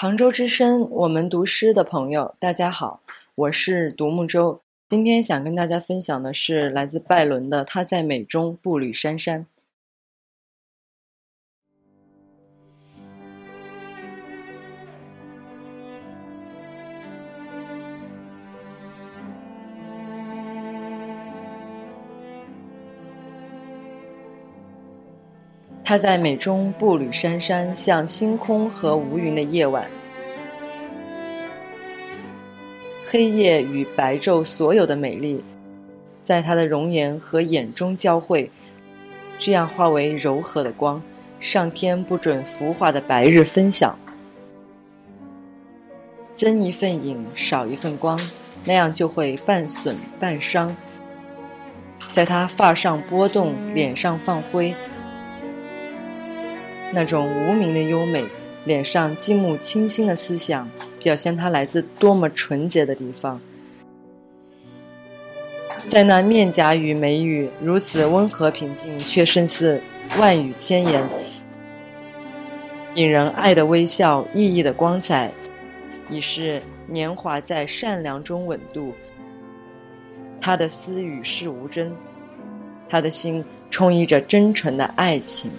杭州之声，我们读诗的朋友，大家好，我是独木舟。今天想跟大家分享的是来自拜伦的《他在美中步履姗姗》。他在美中步履姗姗，像星空和无云的夜晚，黑夜与白昼所有的美丽，在他的容颜和眼中交汇，这样化为柔和的光。上天不准浮华的白日分享，增一份影，少一份光，那样就会半损半伤。在他发上波动，脸上放灰。那种无名的优美，脸上积木清新的思想，表现他来自多么纯洁的地方。在那面颊与眉宇如此温和平静，却胜似万语千言，引人爱的微笑，熠熠的光彩，已是年华在善良中稳度。他的私语是无争，他的心充溢着真纯的爱情。